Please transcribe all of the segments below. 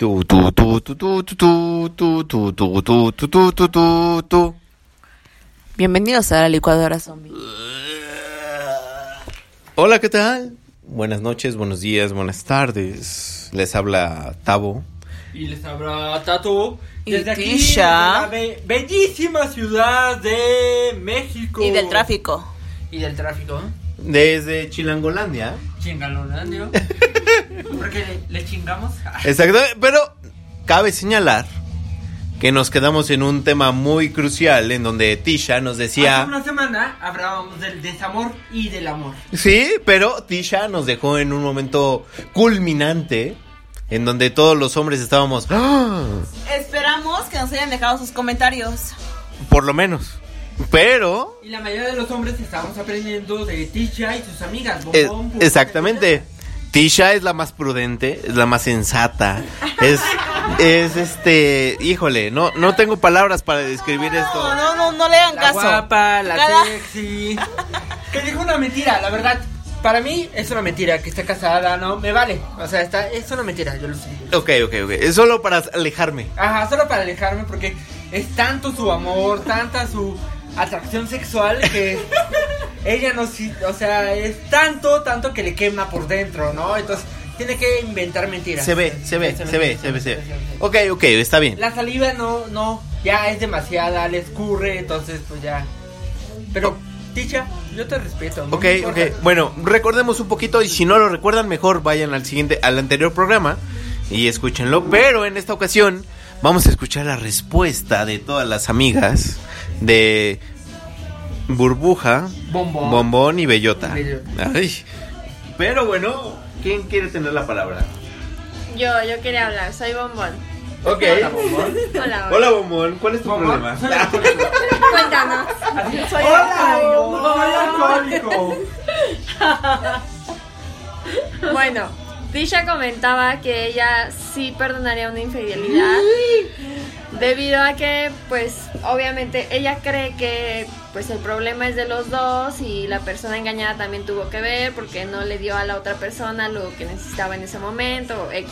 Tu, tu, tu, tu, tu, tu, tu, tu, tu, tu, tu, tu, tu, tu, tu, tu. Bienvenidos a la licuadora zombie. Hola, ¿qué tal? Buenas noches, buenos días, buenas tardes. Les habla Tavo. Y les habla Tato Y desde aquí, Tisha. desde la be- bellísima ciudad de México. Y del tráfico. Y del tráfico. ¿eh? Desde Chilangolandia. Chingalolandio. Porque le, le chingamos. Exacto, pero cabe señalar que nos quedamos en un tema muy crucial en donde Tisha nos Hace decía... una semana hablábamos del desamor y del amor. Sí, pero Tisha nos dejó en un momento culminante en donde todos los hombres estábamos... ¡Ah! Esperamos que nos hayan dejado sus comentarios. Por lo menos. Pero... Y la mayoría de los hombres estamos aprendiendo de Tisha y sus amigas. Bombón, exactamente. Tisha es la más prudente, es la más sensata. Es, es este, híjole, no, no tengo palabras para describir esto. No, no, no, no le hagan La caso. guapa, la Cada- sexy. que dijo una mentira, la verdad. Para mí es una mentira que esté casada, no, me vale. O sea, está, es una mentira, yo lo sé. Ok, ok, ok. Es solo para alejarme. Ajá, solo para alejarme porque es tanto su amor, tanta su atracción sexual que ella no, si- o sea, es tanto, tanto que le quema por dentro, ¿no? Entonces tiene que inventar mentiras. Se ve, se ve, se ve, se ve, se ve. Ok, ok, está bien. La saliva no, no, ya es demasiada, le escurre, entonces pues ya. Pero, Ticha, yo te respeto. ¿no? Ok, ok. Bueno, recordemos un poquito y si no lo recuerdan mejor vayan al siguiente, al anterior programa y escúchenlo. Pero en esta ocasión vamos a escuchar la respuesta de todas las amigas de Burbuja, Bombón. Bombón y Bellota. Bellota. Ay. Pero bueno, ¿quién quiere tener la palabra? Yo, yo quería hablar, soy Bombón. Ok. Hola, bombón. Hola, Hola Bombón, ¿cuál es tu Bombón, problema? Cuéntanos. Soy Hola, soy alcohólico. Bueno, Tisha comentaba que ella sí perdonaría una infidelidad. Debido a que, pues, obviamente ella cree que pues el problema es de los dos y la persona engañada también tuvo que ver porque no le dio a la otra persona lo que necesitaba en ese momento, X.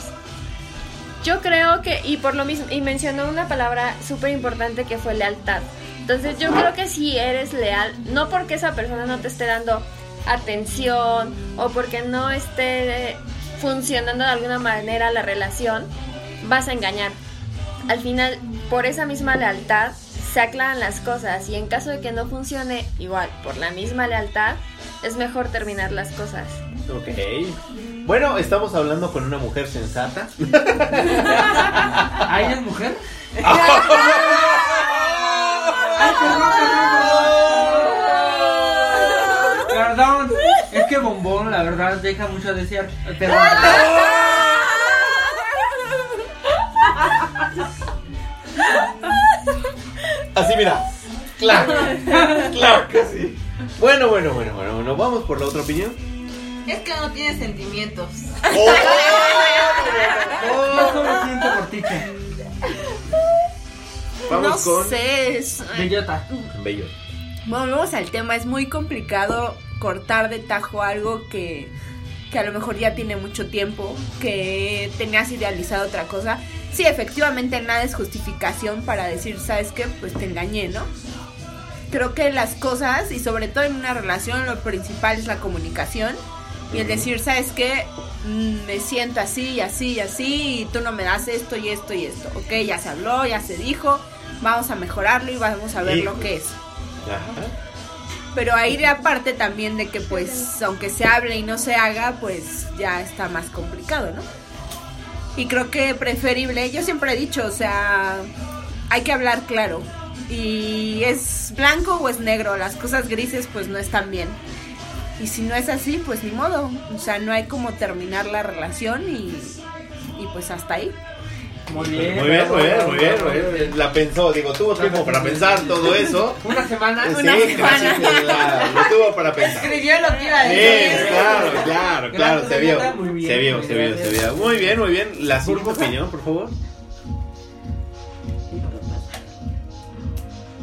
Yo creo que, y por lo mismo, y mencionó una palabra súper importante que fue lealtad. Entonces yo creo que si eres leal, no porque esa persona no te esté dando atención o porque no esté funcionando de alguna manera la relación, vas a engañar. Al final, por esa misma lealtad, se aclaran las cosas y en caso de que no funcione, igual, por la misma lealtad, es mejor terminar las cosas. Ok. Bueno, estamos hablando con una mujer sensata. ¿Ah, ella es mujer? Perdón, es que Bombón, la verdad, deja mucho a desear. Perdón. Así mira. Claro. Claro que sí. Bueno, bueno, bueno, bueno, bueno. Vamos por la otra opinión. Es que no tiene sentimientos. Oh, Yo solo siento por Ticha. Vamos no con sé, es- Bellota. Bello. volvemos al tema, es muy complicado cortar de tajo algo que, que a lo mejor ya tiene mucho tiempo, que tenías idealizado otra cosa. Sí, efectivamente nada es justificación para decir, ¿sabes qué? Pues te engañé, ¿no? Creo que las cosas, y sobre todo en una relación, lo principal es la comunicación. Y el decir, ¿sabes qué? Mm, Me siento así y así y así, y tú no me das esto y esto y esto. Ok, ya se habló, ya se dijo, vamos a mejorarlo y vamos a ver lo que es. Ajá. Pero ahí de aparte también de que pues aunque se hable y no se haga, pues ya está más complicado, ¿no? Y creo que preferible, yo siempre he dicho, o sea, hay que hablar claro. Y es blanco o es negro, las cosas grises pues no están bien. Y si no es así, pues ni modo. O sea, no hay como terminar la relación y, y pues hasta ahí. Muy bien. Muy bien, muy bien, muy bien, muy bien. La pensó, digo, tuvo tiempo para pensar todo eso. Una semana. Sí, Una semana. casi que la- lo tuvo para pensar. Escribió lo que iba a Sí, decir. claro, claro, claro, Gracias, se vio. Se vio, se vio, se vio. Muy bien, muy bien. La siguiente opinión, por favor.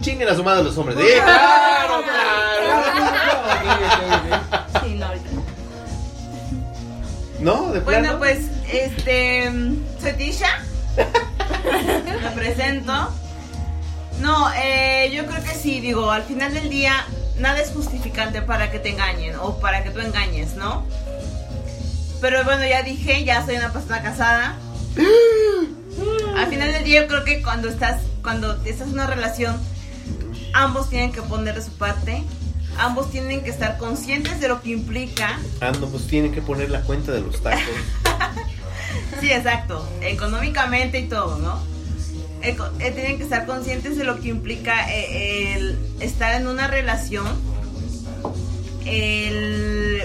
Chinguen a su madre los hombres. Sí, claro, claro. Sí, no, ahorita. ¿No? ¿De Bueno, plano? pues, este. Soy Tisha. Me presento. No, eh, yo creo que sí, digo, al final del día nada es justificante para que te engañen o para que tú engañes, ¿no? Pero bueno, ya dije, ya soy una persona casada. Al final del día yo creo que cuando estás, cuando estás en una relación, ambos tienen que poner de su parte, ambos tienen que estar conscientes de lo que implica. Ando, pues tienen que poner la cuenta de los tacos. Sí, exacto, económicamente y todo, ¿no? Eh, tienen que estar conscientes de lo que implica eh, el estar en una relación. El...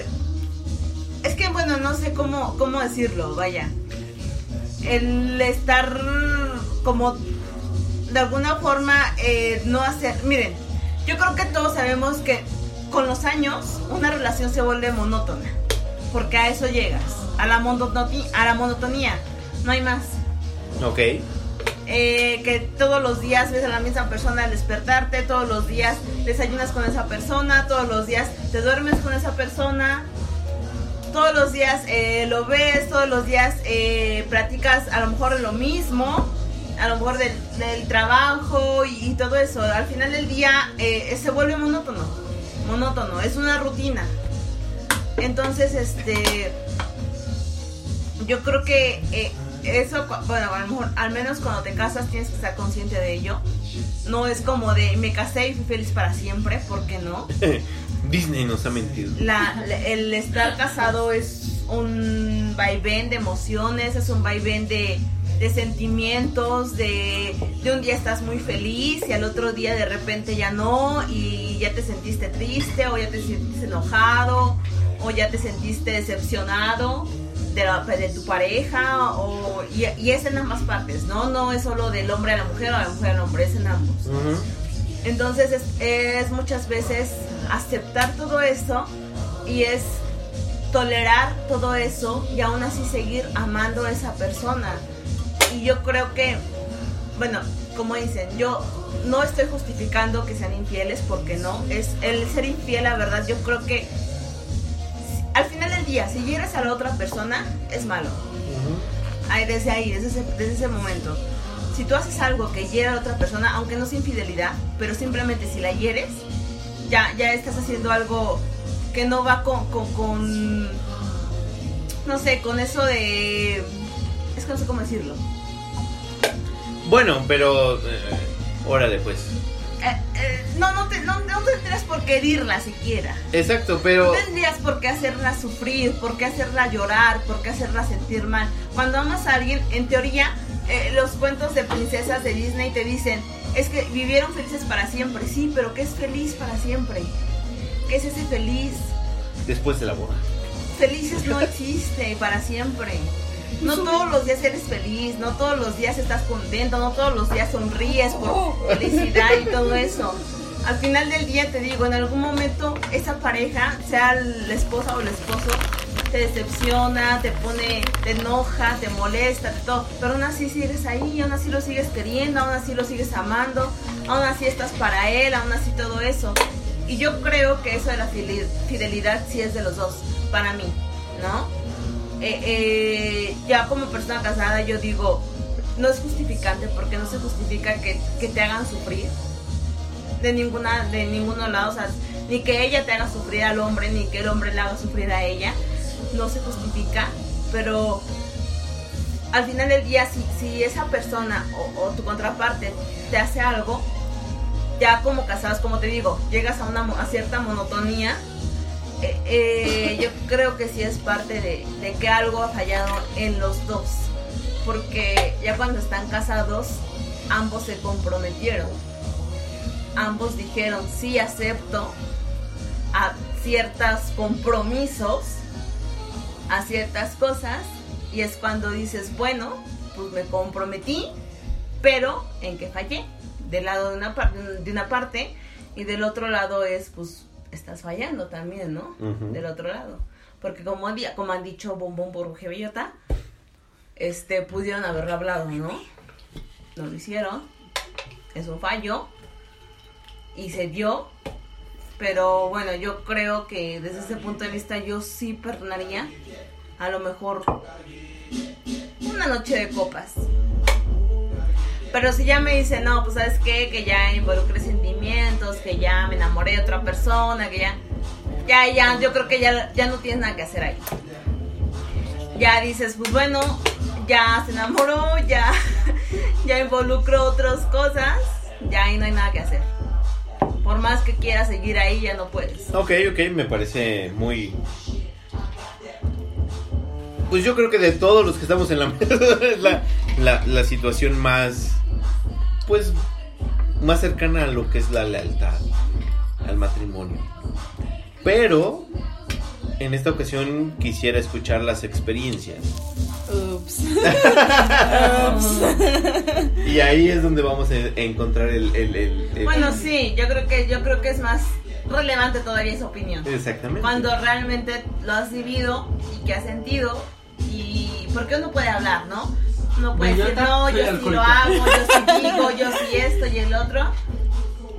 Es que, bueno, no sé cómo, cómo decirlo, vaya. El estar como de alguna forma eh, no hacer... Miren, yo creo que todos sabemos que con los años una relación se vuelve monótona. Porque a eso llegas, a la, monotoni- a la monotonía. No hay más ok. eh, que todos los días ves a la misma persona al despertarte, todos los días desayunas con esa persona, todos los días te duermes con esa persona, todos los días eh, lo ves, todos los días eh, platicas a lo mejor lo mismo, a lo mejor del, del trabajo y, y todo eso. Al final del día eh, se vuelve monótono, monótono, es una rutina. Entonces, este, yo creo que eh, eso, bueno, a lo mejor, al menos cuando te casas tienes que estar consciente de ello. No es como de me casé y fui feliz para siempre, ¿por qué no? Disney nos ha mentido. La, la- el estar casado es un vaivén de emociones, es un vaivén de, de sentimientos, de, de un día estás muy feliz y al otro día de repente ya no y ya te sentiste triste o ya te sentiste enojado o ya te sentiste decepcionado de, la- de tu pareja o, y, y es en ambas partes, ¿no? No es solo del hombre a la mujer o de la mujer al hombre, es en ambos. Entonces es, es muchas veces aceptar todo eso y es tolerar todo eso y aún así seguir amando a esa persona. Y yo creo que, bueno, como dicen, yo no estoy justificando que sean infieles porque no, es el ser infiel, la verdad, yo creo que si hieres a la otra persona, es malo. Ay, desde ahí, desde ese, desde ese momento. Si tú haces algo que hiera a la otra persona, aunque no sea infidelidad, pero simplemente si la hieres, ya, ya estás haciendo algo que no va con, con, con- no sé, con eso de... Es que no sé cómo decirlo. Bueno, pero. eh, órale, pues. Eh, eh, no, no, te, no, no tendrías por qué herirla siquiera. Exacto, pero. No tendrías por qué hacerla sufrir, por qué hacerla llorar, por qué hacerla sentir mal. Cuando amas a alguien, en teoría, eh, los cuentos de princesas de Disney te dicen, es que vivieron felices para siempre. Sí, pero ¿qué es feliz para siempre? ¿Qué es ese feliz? Después de la boda. Felices no existe para siempre. No todos los días eres feliz, no todos los días estás contento, no todos los días sonríes por felicidad y todo eso. Al final del día te digo, en algún momento esa pareja, sea la esposa o el esposo, te decepciona, te pone, te enoja, te molesta, te todo, pero aún así sigues ahí, aún así lo sigues queriendo, aún así lo sigues amando, aún así estás para él, aún así todo eso. Y yo creo que eso de la fidel- fidelidad sí es de los dos, para mí, ¿no? Eh, eh, ya como persona casada yo digo, no es justificante porque no se justifica que, que te hagan sufrir de ninguna de ninguno lado, o sea, ni que ella te haga sufrir al hombre, ni que el hombre le haga sufrir a ella, no se justifica, pero al final del día si, si esa persona o, o tu contraparte te hace algo, ya como casados, como te digo, llegas a una a cierta monotonía, eh, eh, yo creo que sí es parte de, de que algo ha fallado en los dos. Porque ya cuando están casados, ambos se comprometieron. Ambos dijeron, sí acepto a ciertos compromisos, a ciertas cosas. Y es cuando dices, bueno, pues me comprometí, pero ¿en qué fallé? Del lado de una, de una parte y del otro lado es, pues, estás fallando también, ¿no? Del otro lado. Porque como, han como han dicho Bombón Burbuja y Bellota, este, pudieron haberlo hablado, ¿no? No lo hicieron. Es un fallo. Y se dio. Pero bueno, yo creo que desde ese punto de vista yo sí perdonaría. A lo mejor una noche de copas. Pero si ya me dice, no, pues sabes qué, que ya involucré sentimientos, que ya me enamoré de otra persona, que ya, ya, ya, yo creo que ya, ya no tienes nada que hacer ahí. Ya dices, pues bueno, ya se enamoró, ya, ya involucró otras cosas, ya ahí no hay nada que hacer. Por más que quieras seguir ahí, ya no puedes. Ok, ok, me parece muy... Pues yo creo que de todos los que estamos en la es la, la situación más... Pues más cercana a lo que es la lealtad al matrimonio. Pero en esta ocasión quisiera escuchar las experiencias. Ups. Y ahí es donde vamos a encontrar el... el- el- el- Bueno, sí, yo creo que yo creo que es más relevante todavía esa opinión. Exactamente. Cuando realmente lo has vivido y que has sentido y porque uno puede hablar, ¿no? Uno puede decir, no, yo sí lo alcohólica". hago, yo sí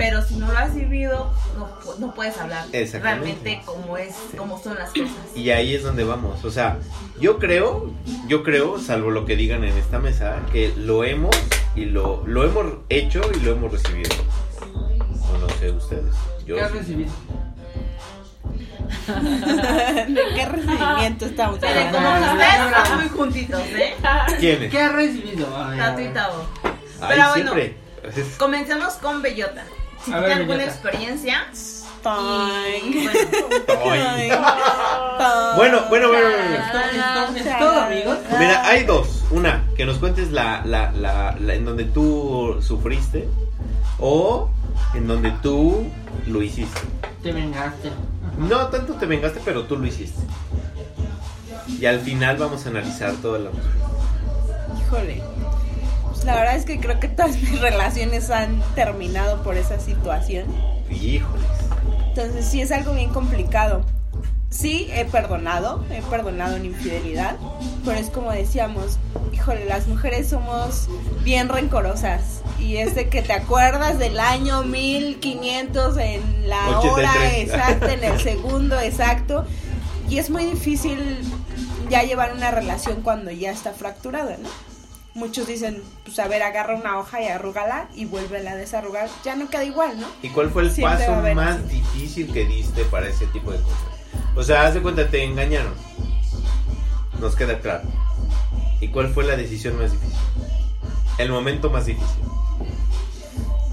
Pero si no lo has vivido, no, no puedes hablar Exactamente. realmente cómo es, cómo son las cosas. Y ahí es donde vamos. O sea, yo creo, yo creo, salvo lo que digan en esta mesa, que lo hemos y lo, lo hemos hecho y lo hemos recibido. O no sé ustedes. Yo ¿Qué has sí. recibido? ¿De qué recibimiento estamos Pero hablando? como ustedes están muy juntitos, ¿eh? ¿Quiénes? ¿Qué has recibido? Tato y. Tavo. Pero bueno. siempre. Comencemos con Bellota. Si A tiene ver, alguna experiencia. Y bueno, Ay. Bueno, bueno, bueno, bueno. Esto, esto es todo, amigos. Mira, hay dos. Una, que nos cuentes la, la, la, la- en donde tú sufriste o en donde tú lo hiciste. Te vengaste. No tanto te vengaste, pero tú lo hiciste. Y al final vamos a analizar toda la Híjole. La verdad es que creo que todas mis relaciones han terminado por esa situación. Híjoles. Entonces sí es algo bien complicado. Sí, he perdonado, he perdonado una infidelidad, pero es como decíamos, híjole, las mujeres somos bien rencorosas y es de que te acuerdas del año 1500 en la hora 83. exacta, en el segundo exacto, y es muy difícil ya llevar una relación cuando ya está fracturada, ¿no? Muchos dicen, pues a ver, agarra una hoja y arrúgala y vuélvela a desarrugar, ya no queda igual, ¿no? ¿Y cuál fue el Siempre paso haber más difícil que diste para ese tipo de cosas? O sea, haz de cuenta, te engañaron. Nos queda claro. ¿Y cuál fue la decisión más difícil? El momento más difícil.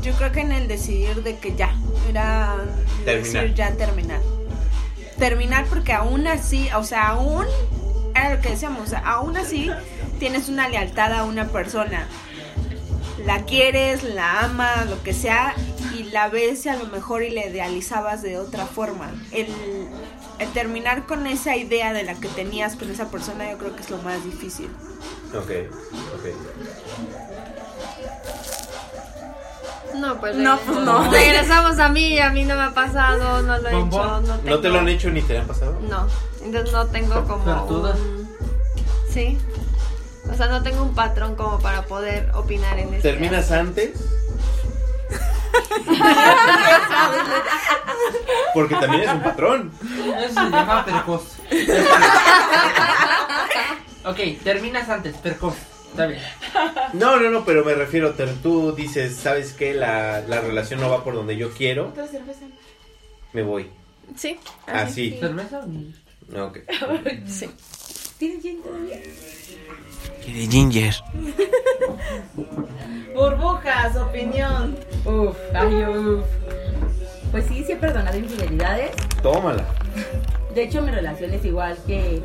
Yo creo que en el decidir de que ya, era Terminar. decir ya terminar. Terminar porque aún así, o sea, aún, era lo que decíamos, o sea, aún así tienes una lealtad a una persona. La quieres, la amas, lo que sea, y la ves a lo mejor y la idealizabas de otra forma. El, el terminar con esa idea de la que tenías con esa persona yo creo que es lo más difícil. Ok, ok. No, pues, No, pues no. Regresamos a mí y a mí no me ha pasado, no lo he hecho. No, ¿No te tengo- lo han hecho ni te han pasado? No, entonces no tengo como un... Sí. O sea, no tengo un patrón como para poder opinar en este ¿Terminas antes? Porque también es un patrón. Eso se llama precoz. ok, terminas antes, precoz. Está bien. No, no, no, pero me refiero, te- tú dices, ¿sabes qué? La, la relación no va por donde yo quiero, otra cerveza. me voy. Sí. Así. ¿Cerveza? Ok. Sí. ¿Tienes gin todavía? Quiere ginger. Burbujas, opinión. Uf, ay, uf. Pues sí, sí he perdonado infidelidades. Tómala. De hecho, mi relación es igual que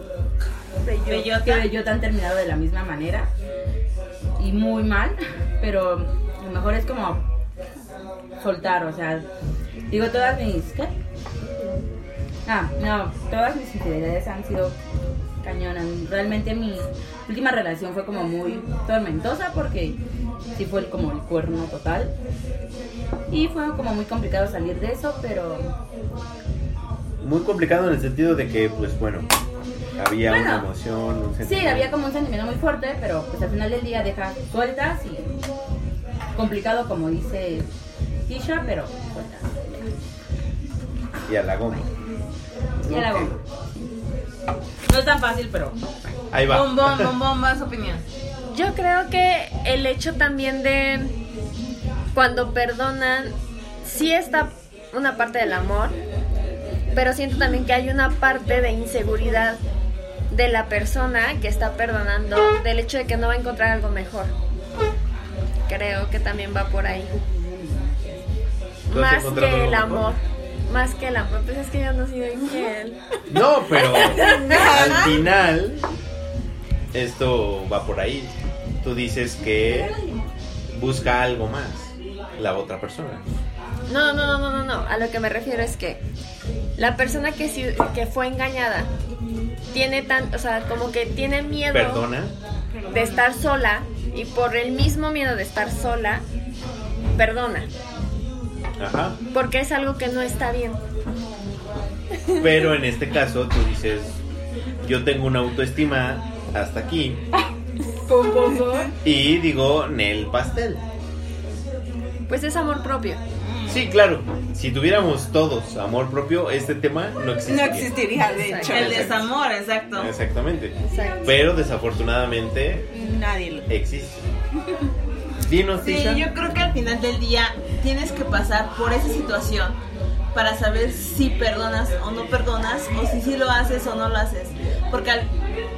Bellota. que Bellota han terminado de la misma manera. Y muy mal, pero lo mejor es como soltar, o sea, digo todas mis... ¿Qué? Ah, no, todas mis infidelidades han sido cañonas. Realmente mi última relación fue como muy tormentosa porque sí fue como el cuerno total. Y fue como muy complicado salir de eso, pero Muy complicado en el sentido de que, pues bueno, había Bueno, una emoción, un Sí, sentimiento. había como un sentimiento muy fuerte, pero pues al final del día deja sueltas y complicado como dice Tisha, pero sueltas. Y a la goma. Ya la Ok. hago. No es tan fácil, pero Ahí va. Bombón, bombón, más opinión. Yo creo que el hecho también de cuando perdonan, sí está una parte del amor, pero siento también que hay una parte de inseguridad de la persona que está perdonando, del hecho de que no va a encontrar algo mejor. Creo que también va por ahí. ¿Tú has Más que el mejor? Más que el amor. Pues es que yo no soy infiel. No, pero al final esto va por ahí. Tú dices que busca algo más la otra persona. No, no, no, no, no, no. A lo que me refiero es que la persona que, que fue engañada tiene tan, o sea, como que tiene miedo Perdona. de estar sola y por el mismo miedo de estar sola, perdona, Ajá. porque es algo que no está bien. Pero en este caso tú dices, yo tengo una autoestima hasta aquí y digo, Nel pastel. Pues es amor propio. Sí, claro. Si tuviéramos todos amor propio, este tema no No existiría. existiría, de hecho. El desamor, exacto. Exactamente. Exacto. Pero desafortunadamente Nadie lo... existe. Dinos, Sí, Tisha. yo creo que al final del día tienes que pasar por esa situación para saber si perdonas o no perdonas o si sí lo haces o no lo haces. Porque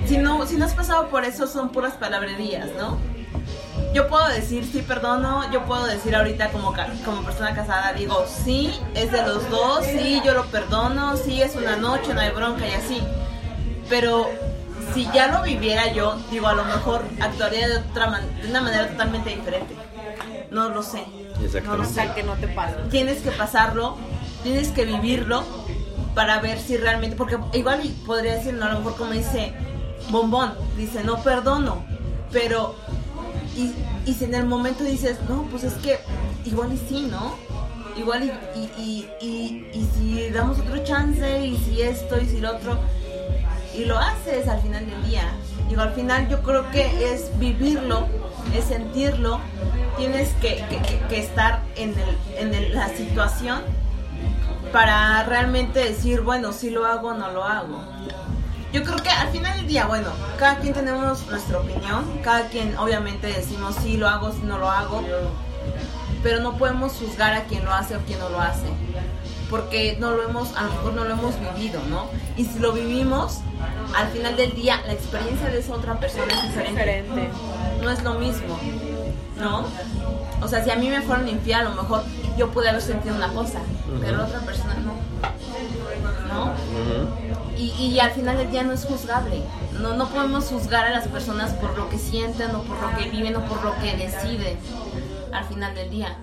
si no si no has pasado por eso son puras palabrerías, ¿no? Yo puedo decir sí perdono, yo puedo decir ahorita como como persona casada digo sí es de los dos, sí yo lo perdono, sí es una noche, no hay bronca y así. Pero si ya lo viviera yo, digo, a lo mejor actuaría de otra man- de una manera totalmente diferente. No lo sé. No lo sé. que no te pasa. Tienes que pasarlo, tienes que vivirlo para ver si realmente, porque igual y podría decir, no, a lo mejor como dice Bombón, dice, no perdono, pero, y, y si en el momento dices, no, pues es que igual y sí, ¿no? Igual y, y, y, y, y si damos otro chance, y si esto, y si lo otro, y lo haces al final del día. Digo, al final yo creo que es vivirlo, es sentirlo, tienes que, estar en, el, en la situación para realmente decir, bueno, si lo hago o no lo hago. Yo creo que al final del día, bueno, cada quien tenemos nuestra opinión, cada quien obviamente decimos si lo hago, si no lo hago, pero no podemos juzgar a quien lo hace o quien no lo hace, porque no lo hemos, a lo mejor no lo hemos vivido, ¿no? Y si lo vivimos, al final del día la experiencia de esa otra persona es diferente, Diferente. no es lo mismo, ¿no? O sea, si a mí me fueron infiel, a lo mejor yo pude haber sentido una cosa, pero la otra persona no, ¿no? Y, y al final del día no es juzgable. No, no podemos juzgar a las personas por lo que sienten o por lo que viven o por lo que deciden al final del día.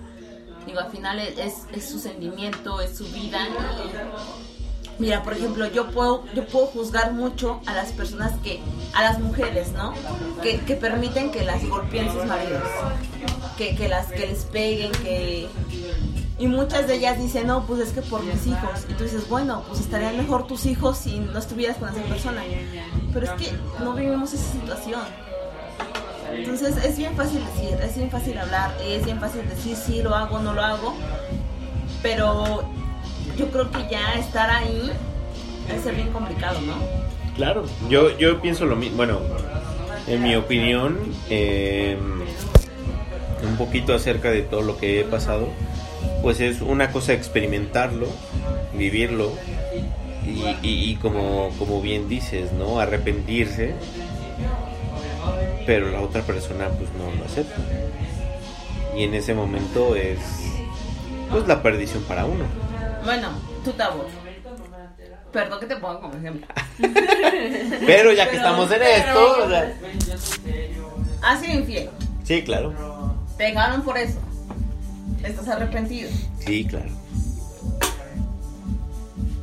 Digo, al final es, es- su sentimiento, es su vida. mira, por ejemplo, yo puedo, yo puedo juzgar mucho a las personas que, a las mujeres, ¿no? Que, que permiten que las golpeen sus maridos. Que, que las que les peguen, que, y muchas de ellas dicen, no, pues es que por mis hijos. Y tú dices, bueno, pues estarían mejor tus hijos si no estuvieras con esa persona. Pero es que no vivimos esa situación. Entonces es bien fácil decir, es bien fácil hablar, es bien fácil decir sí lo hago, no lo hago. Pero yo creo que ya estar ahí debe bien complicado, ¿no? Claro, yo, yo pienso lo mismo. Bueno, en mi opinión, eh, un poquito acerca de todo lo que he pasado, pues es una cosa experimentarlo, vivirlo y, y- y como, como bien dices, ¿no? Arrepentirse, pero la otra persona pues no lo acepta. Y en ese momento es pues la perdición para uno. Bueno, tú tabú. Perdón que te pongo como ejemplo. Pero ya que Pero- estamos en esto, o sea, Has sido infiel. sí, claro. Te dejaron por eso. Estás arrepentido. Sí, claro.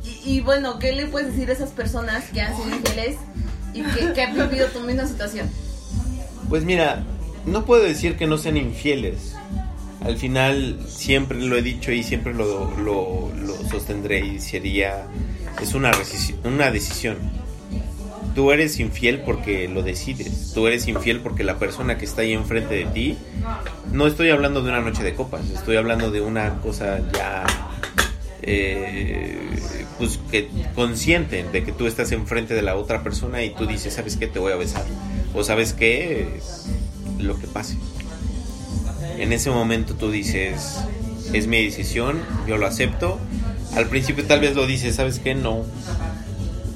Y, y bueno, ¿qué le puedes decir a esas personas que han sido infieles y que, que han vivido tu misma situación? Pues mira, no puedo decir que no sean infieles. Al final siempre lo he dicho y siempre lo, lo- sostendré y sería, es una, una decisión. Tú eres infiel porque lo decides. Tú eres infiel porque la persona que está ahí enfrente de ti, no estoy hablando de una noche de copas, estoy hablando de una cosa ya, eh, pues que consciente de que tú estás enfrente de la otra persona y tú dices, ¿sabes qué? Te voy a besar. O ¿sabes qué? lo que pase. En ese momento tú dices, es mi decisión, yo lo acepto. Al principio tal vez lo dices, ¿sabes qué? No.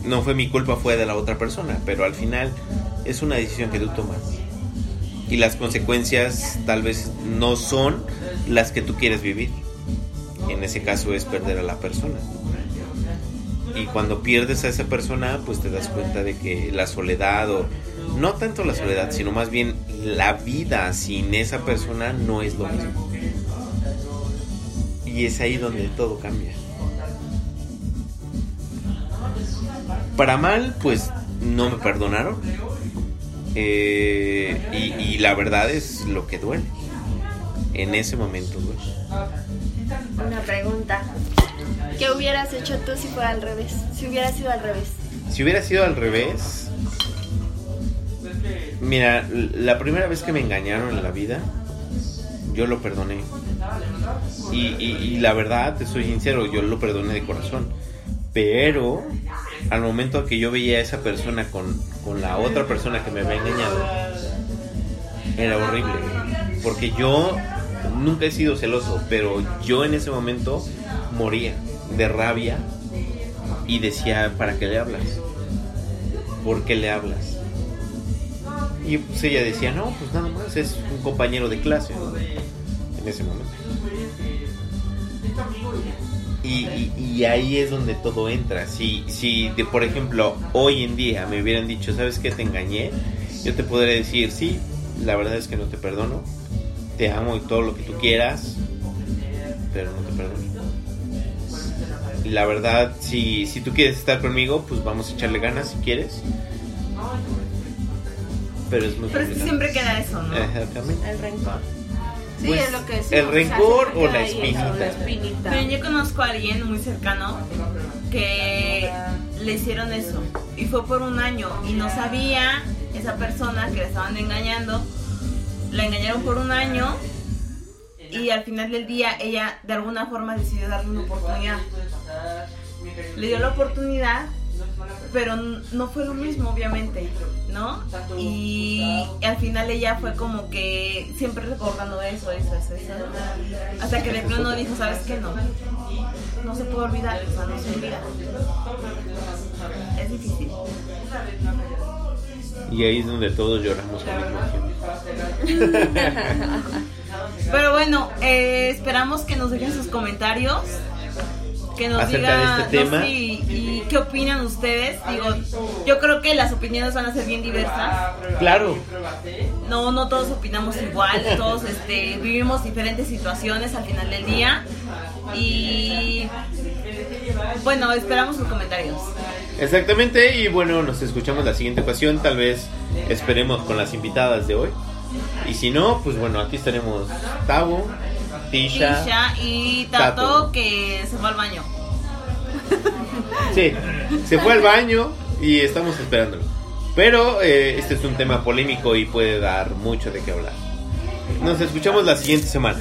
No fue mi culpa, fue de la otra persona, pero al final es una decisión que tú tomas. Y las consecuencias tal vez no son las que tú quieres vivir. En ese caso es perder a la persona. Y cuando pierdes a esa persona, pues te das cuenta de que la soledad o no tanto la soledad, sino más bien la vida sin esa persona no es lo mismo. Y es ahí donde todo cambia. Para mal, pues no me perdonaron. Eh, y, y la verdad es lo que duele. En ese momento duele. Una pregunta. ¿Qué hubieras hecho tú si fuera al revés? Si hubiera sido al revés. Si hubiera sido al revés, mira, la primera vez que me engañaron en la vida, yo lo perdoné. Y, y- y la verdad, te soy sincero, yo lo perdoné de corazón. Pero al momento que yo veía a esa persona con, con la otra persona que me había engañado, era horrible. Porque yo nunca he sido celoso, pero yo en ese momento moría de rabia y decía, ¿para qué le hablas? ¿Por qué le hablas? Y pues ella decía, no, pues nada más, es un compañero de clase en ese momento. Y, y- y ahí es donde todo entra. Si, si de, por ejemplo, hoy en día me hubieran dicho, ¿sabes qué? Te engañé. Yo te podría decir, sí, la verdad es que no te perdono. Te amo y todo lo que tú quieras, pero no te perdono. La verdad, si, si tú quieres estar conmigo, pues vamos a echarle ganas si quieres. Pero es muy Pero es que siempre queda eso, ¿no? Exactamente. El rencor. Sí, Pues, es lo que decimos, el o sea, rencor o la espinita. la espinita. Miren, yo conozco a alguien muy cercano que le hicieron eso y fue por un año y no sabía esa persona que le estaban engañando. La engañaron por un año y al final del día ella de alguna forma decidió darle una oportunidad. Le dio la oportunidad, pero no fue lo mismo obviamente, ¿no? Y al final ella fue como que siempre recordando eso, eso, eso, eso. Hasta que de plano dijo, ¿sabes qué? No, no se puede olvidar, o sea, no se olvida. Es difícil. Y ahí es donde todos lloramos mismo tiempo. Pero bueno, eh, esperamos que nos dejen sus comentarios. Que nos de este no, tema. sí, y qué opinan ustedes. Digo, yo creo que las opiniones van a ser bien diversas. Claro, No, no todos opinamos igual, todos este, vivimos diferentes situaciones al final del día. Y bueno, esperamos sus comentarios. exactamente. Y bueno, nos escuchamos la siguiente ocasión. Tal vez esperemos con las invitadas de hoy. Y si no, pues bueno, aquí estaremos Tavo, Tisha. Tisha y Tato, Tato. que se fue al baño. Sí, se fue al baño y estamos esperándolo. Pero eh, este es un tema polémico y puede dar mucho de qué hablar. Nos escuchamos la siguiente semana.